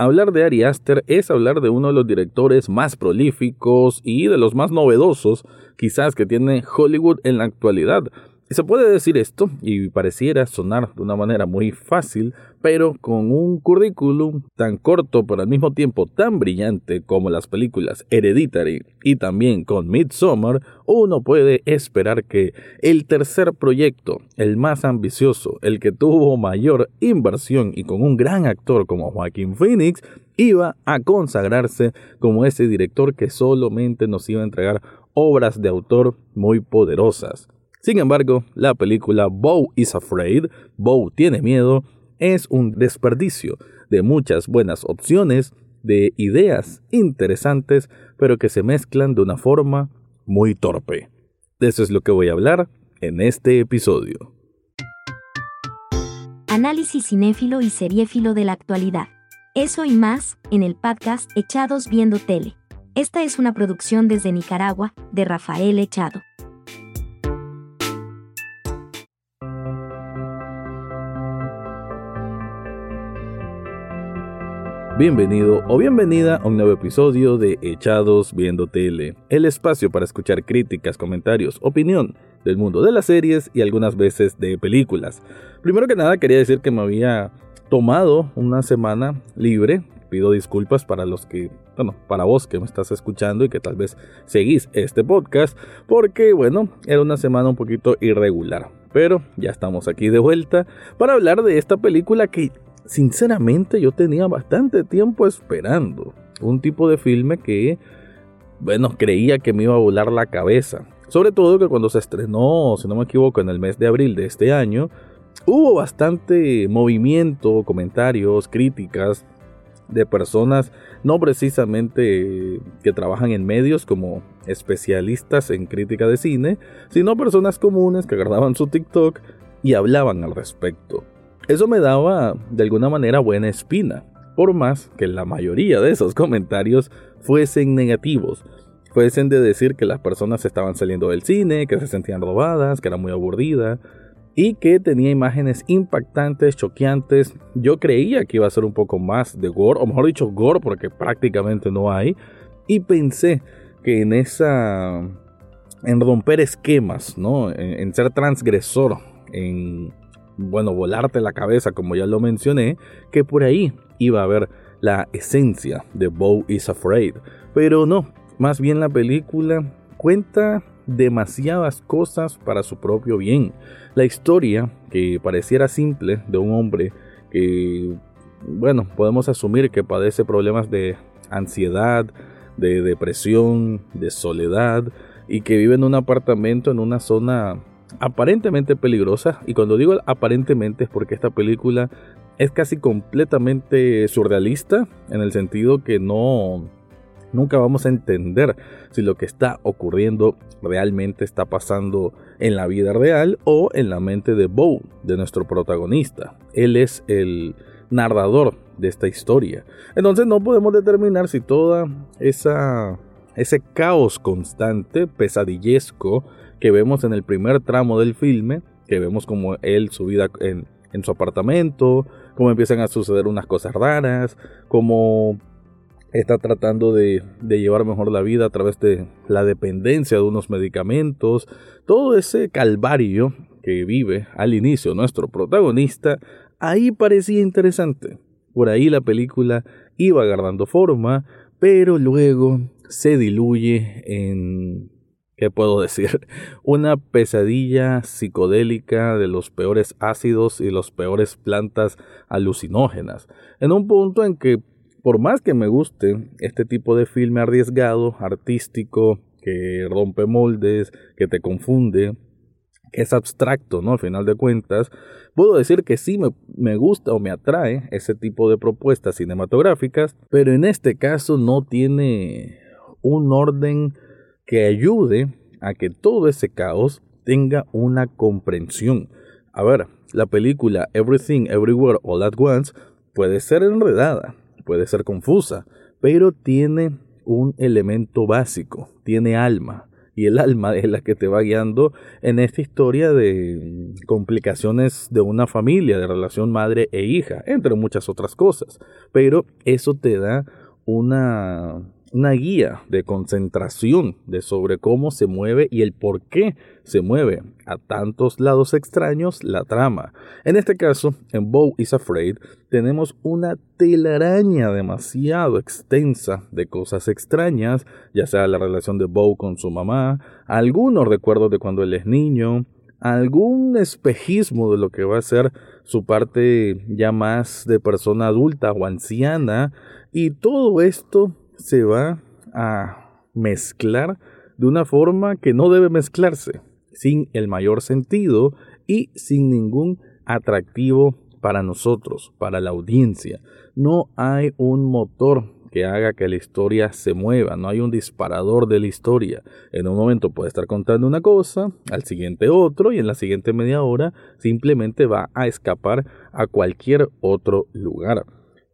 Hablar de Ari Aster es hablar de uno de los directores más prolíficos y de los más novedosos quizás que tiene Hollywood en la actualidad. Y se puede decir esto, y pareciera sonar de una manera muy fácil, pero con un currículum tan corto pero al mismo tiempo tan brillante como las películas Hereditary y también con Midsommar, uno puede esperar que el tercer proyecto, el más ambicioso, el que tuvo mayor inversión y con un gran actor como Joaquín Phoenix, iba a consagrarse como ese director que solamente nos iba a entregar obras de autor muy poderosas. Sin embargo, la película Bow is Afraid, Bow tiene miedo, es un desperdicio de muchas buenas opciones, de ideas interesantes, pero que se mezclan de una forma muy torpe. De eso es lo que voy a hablar en este episodio. Análisis cinéfilo y seriéfilo de la actualidad. Eso y más, en el podcast Echados Viendo Tele. Esta es una producción desde Nicaragua, de Rafael Echado. Bienvenido o bienvenida a un nuevo episodio de Echados Viendo Tele, el espacio para escuchar críticas, comentarios, opinión del mundo de las series y algunas veces de películas. Primero que nada quería decir que me había tomado una semana libre. Pido disculpas para los que, bueno, para vos que me estás escuchando y que tal vez seguís este podcast, porque bueno, era una semana un poquito irregular. Pero ya estamos aquí de vuelta para hablar de esta película que sinceramente yo tenía bastante tiempo esperando un tipo de filme que, bueno, creía que me iba a volar la cabeza. Sobre todo que cuando se estrenó, si no me equivoco, en el mes de abril de este año, hubo bastante movimiento, comentarios, críticas de personas no precisamente que trabajan en medios como especialistas en crítica de cine, sino personas comunes que agarraban su TikTok y hablaban al respecto. Eso me daba de alguna manera buena espina, por más que la mayoría de esos comentarios fuesen negativos, fuesen de decir que las personas estaban saliendo del cine, que se sentían robadas, que era muy aburrida y que tenía imágenes impactantes, choqueantes. Yo creía que iba a ser un poco más de gore, o mejor dicho, gore porque prácticamente no hay, y pensé que en esa en romper esquemas, ¿no? En, en ser transgresor, en bueno, volarte la cabeza, como ya lo mencioné, que por ahí iba a haber la esencia de Bo is Afraid. Pero no, más bien la película cuenta demasiadas cosas para su propio bien. La historia, que pareciera simple, de un hombre que, bueno, podemos asumir que padece problemas de ansiedad, de depresión, de soledad, y que vive en un apartamento en una zona aparentemente peligrosa. Y cuando digo aparentemente es porque esta película es casi completamente surrealista en el sentido que no nunca vamos a entender si lo que está ocurriendo realmente está pasando en la vida real o en la mente de Bo, de nuestro protagonista. Él es el narrador de esta historia. Entonces no podemos determinar si toda esa ese caos constante, pesadillesco que vemos en el primer tramo del filme, que vemos como él su vida en, su apartamento, cómo empiezan a suceder unas cosas raras, cómo está tratando de, de, llevar mejor la vida a través de la dependencia de unos medicamentos, todo ese calvario que vive al inicio nuestro protagonista, ahí parecía interesante. Por ahí la película iba agarrando forma, pero luego se diluye en ¿qué puedo decir? Una pesadilla psicodélica de los peores ácidos y las peores plantas alucinógenas. En un punto en que, por más que me guste este tipo de filme arriesgado, artístico, que rompe moldes, que te confunde, que es abstracto, ¿no? Al final de cuentas, puedo decir que sí me, me, gusta o me atrae ese tipo de propuestas cinematográficas, pero en este caso no tiene un orden que ayude a que todo ese caos tenga una comprensión. A ver, la película Everything Everywhere All at Once puede ser enredada, puede ser confusa, pero tiene un elemento básico, tiene alma, y el alma es la que te va guiando en esta historia de complicaciones de una familia, de relación madre e hija, entre muchas otras cosas. Pero eso te da una una guía de concentración de sobre cómo se mueve y el por qué se mueve a tantos lados extraños la trama. En este caso, en Bo is Afraid, tenemos una telaraña demasiado extensa de cosas extrañas, ya sea la relación de Bo con su mamá, algunos recuerdos de cuando él es niño, algún espejismo de lo que va a ser su parte ya más de persona adulta o anciana, y todo esto se va a mezclar de una forma que no debe mezclarse, sin el mayor sentido y sin ningún atractivo para nosotros, para la audiencia. No hay un motor que haga que la historia se mueva, no hay un disparador de la historia. En un momento puede estar contando una cosa, al siguiente otro y en la siguiente media hora simplemente va a escapar a cualquier otro lugar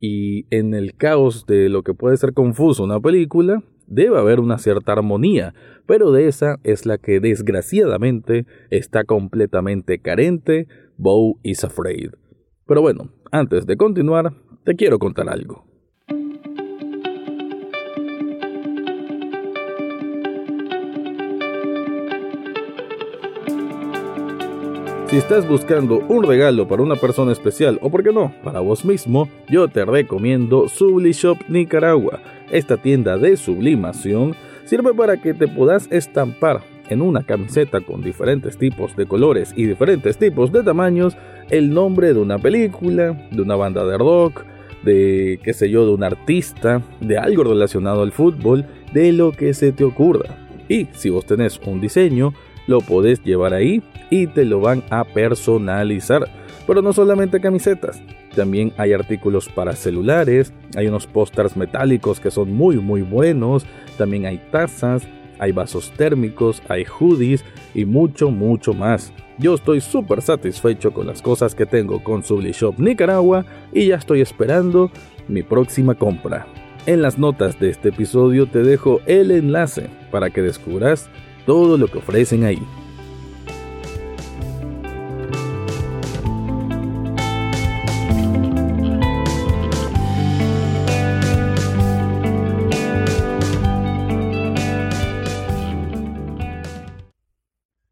y en el caos de lo que puede ser confuso una película, debe haber una cierta armonía, pero de esa es la que desgraciadamente está completamente carente, Bo is Afraid. Pero bueno, antes de continuar, te quiero contar algo. Si estás buscando un regalo para una persona especial o, por qué no, para vos mismo, yo te recomiendo Sublishop Nicaragua. Esta tienda de sublimación sirve para que te puedas estampar en una camiseta con diferentes tipos de colores y diferentes tipos de tamaños el nombre de una película, de una banda de rock, de qué sé yo, de un artista, de algo relacionado al fútbol, de lo que se te ocurra. Y si vos tenés un diseño, lo podés llevar ahí y te lo van a personalizar. Pero no solamente camisetas, también hay artículos para celulares, hay unos pósters metálicos que son muy muy buenos, también hay tazas, hay vasos térmicos, hay hoodies y mucho mucho más. Yo estoy súper satisfecho con las cosas que tengo con Shop Nicaragua y ya estoy esperando mi próxima compra. En las notas de este episodio te dejo el enlace para que descubras todo lo que ofrecen ahí.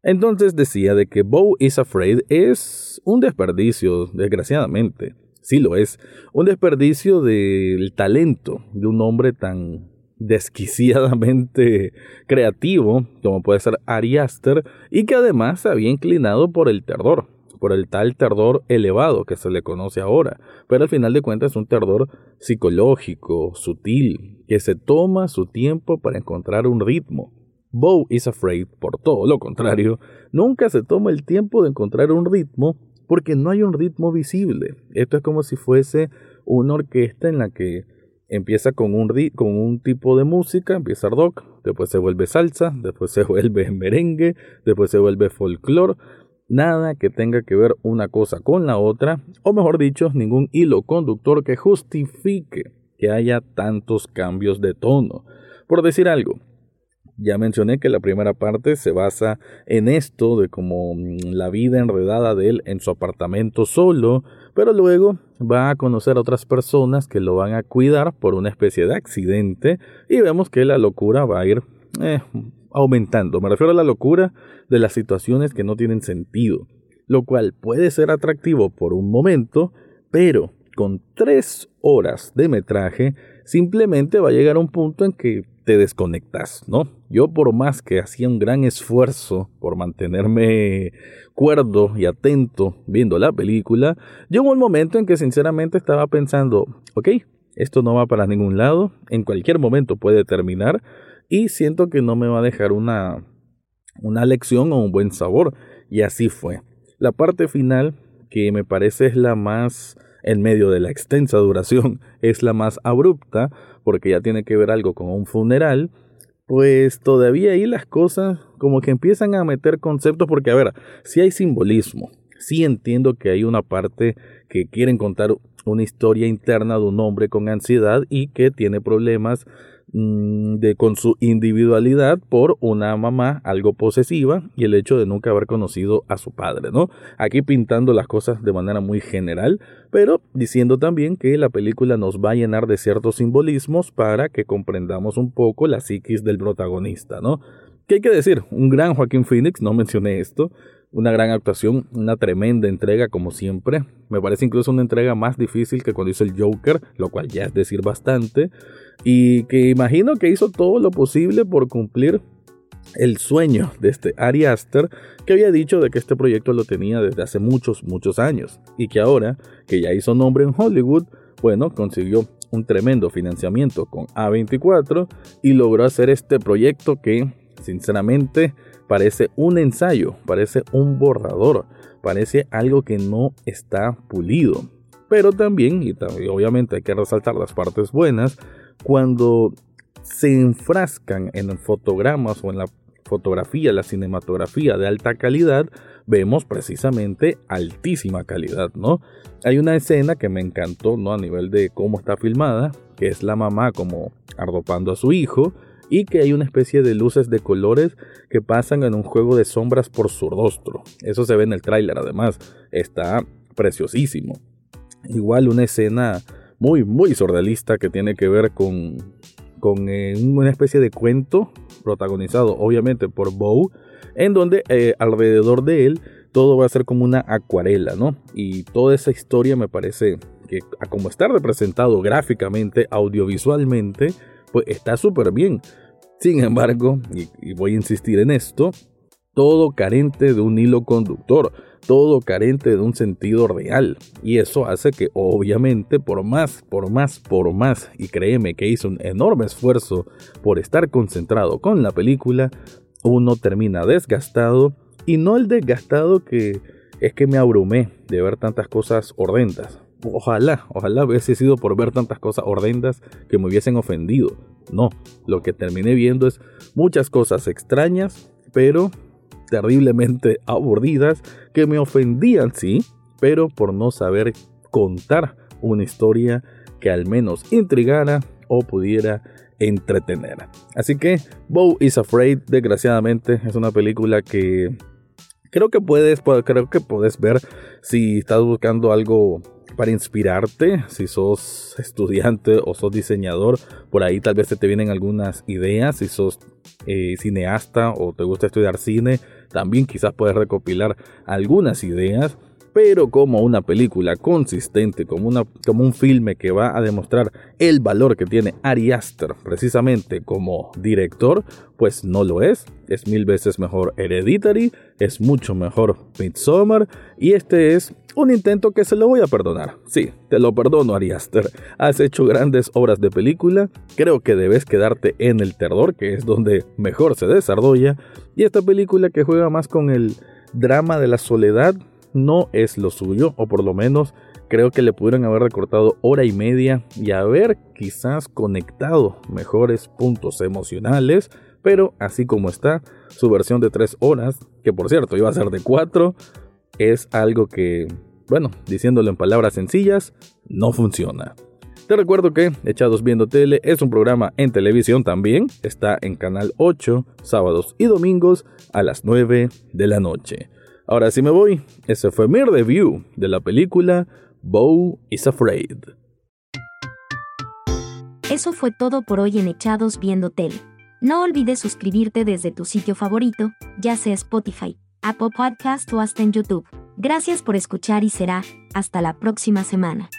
Entonces decía de que Bo is Afraid es un desperdicio, desgraciadamente. Sí lo es. Un desperdicio del talento de un hombre tan desquiciadamente creativo, como puede ser Ari Aster, y que además se había inclinado por el terror, por el tal terror elevado que se le conoce ahora, pero al final de cuentas es un terror psicológico, sutil, que se toma su tiempo para encontrar un ritmo. Bo is Afraid, por todo lo contrario, nunca se toma el tiempo de encontrar un ritmo porque no hay un ritmo visible. Esto es como si fuese una orquesta en la que empieza con un, con un tipo de música, empieza rock, después se vuelve salsa, después se vuelve merengue, después se vuelve folclore, nada que tenga que ver una cosa con la otra, o mejor dicho, ningún hilo conductor que justifique que haya tantos cambios de tono. Por decir algo, ya mencioné que la primera parte se basa en esto de como mm, la vida enredada de él en su apartamento solo, pero luego va a conocer a otras personas que lo van a cuidar por una especie de accidente y vemos que la locura va a ir eh, aumentando. Me refiero a la locura de las situaciones que no tienen sentido, lo cual puede ser atractivo por un momento, pero con tres horas de metraje simplemente va a llegar a un punto en que te desconectas, ¿no? Yo por más que hacía un gran esfuerzo por mantenerme cuerdo y atento viendo la película, llegó un momento en que sinceramente estaba pensando, ok, esto no va para ningún lado, en cualquier momento puede terminar y siento que no me va a dejar una, una lección o un buen sabor. Y así fue. La parte final, que me parece es la más en medio de la extensa duración es la más abrupta, porque ya tiene que ver algo con un funeral, pues todavía ahí las cosas como que empiezan a meter conceptos, porque a ver, si hay simbolismo, sí entiendo que hay una parte que quieren contar una historia interna de un hombre con ansiedad y que tiene problemas de con su individualidad por una mamá algo posesiva y el hecho de nunca haber conocido a su padre, ¿no? Aquí pintando las cosas de manera muy general, pero diciendo también que la película nos va a llenar de ciertos simbolismos para que comprendamos un poco la psiquis del protagonista, ¿no? ¿Qué hay que decir? Un gran Joaquín Phoenix, no mencioné esto, una gran actuación, una tremenda entrega como siempre. Me parece incluso una entrega más difícil que cuando hizo el Joker, lo cual ya es decir bastante. Y que imagino que hizo todo lo posible por cumplir el sueño de este Ari Aster que había dicho de que este proyecto lo tenía desde hace muchos, muchos años y que ahora que ya hizo nombre en Hollywood, bueno, consiguió un tremendo financiamiento con A24 y logró hacer este proyecto que sinceramente parece un ensayo, parece un borrador, parece algo que no está pulido. Pero también, y obviamente hay que resaltar las partes buenas, cuando se enfrascan en fotogramas o en la fotografía, la cinematografía de alta calidad, vemos precisamente altísima calidad, ¿no? Hay una escena que me encantó, ¿no? A nivel de cómo está filmada, que es la mamá como arropando a su hijo, y que hay una especie de luces de colores que pasan en un juego de sombras por su rostro. Eso se ve en el tráiler además, está preciosísimo. Igual una escena muy muy sordalista que tiene que ver con con eh, una especie de cuento protagonizado obviamente por Bow en donde eh, alrededor de él todo va a ser como una acuarela, ¿no? Y toda esa historia me parece que a como está representado gráficamente, audiovisualmente, pues está súper bien. Sin embargo, y, voy a insistir en esto, todo carente de un hilo conductor, todo carente de un sentido real. Y eso hace que obviamente por más, por más, por más, y créeme que hizo un enorme esfuerzo por estar concentrado con la película, uno termina desgastado y no el desgastado que es que me abrumé de ver tantas cosas horrendas. Ojalá, ojalá hubiese sido por ver tantas cosas horrendas que me hubiesen ofendido. No, lo que terminé viendo es muchas cosas extrañas, pero terriblemente aburridas, que me ofendían, sí, pero por no saber contar una historia que al menos intrigara o pudiera entretener. Así que Bo is Afraid, desgraciadamente, es una película que creo que puedes, creo que puedes ver si estás buscando algo para inspirarte, si sos estudiante o sos diseñador, por ahí tal vez te, te vienen algunas ideas, si sos eh, cineasta o te gusta estudiar cine, también quizás puedes recopilar algunas ideas pero como una película consistente, como, un filme que va a demostrar el valor que tiene Ari Aster precisamente como director, pues no lo es. Es mil veces mejor Hereditary, es mucho mejor Midsommar y este es un intento que se lo voy a perdonar. Sí, te lo perdono Ari Aster. Has hecho grandes obras de película, creo que debes quedarte en el terror, que es donde mejor se desarrolla, y esta película que juega más con el drama de la soledad no es lo suyo, o por lo menos creo que le pudieron haber recortado hora y media y haber quizás conectado mejores puntos emocionales, pero así como está, su versión de 3 horas, que por cierto iba a ser de 4, es algo que, bueno, diciéndolo en palabras sencillas, no funciona. Te recuerdo que Echados Viendo Tele es un programa en televisión también, está en Canal 8, sábados y domingos a las 9 de la noche. Ahora sí me voy. Ese fue mi review de la película Bo is Afraid. Eso fue todo por hoy en Echados Viendo Tele. No olvides suscribirte desde tu sitio favorito, ya sea Spotify, Apple Podcast o hasta en YouTube. Gracias por escuchar y será hasta la próxima semana.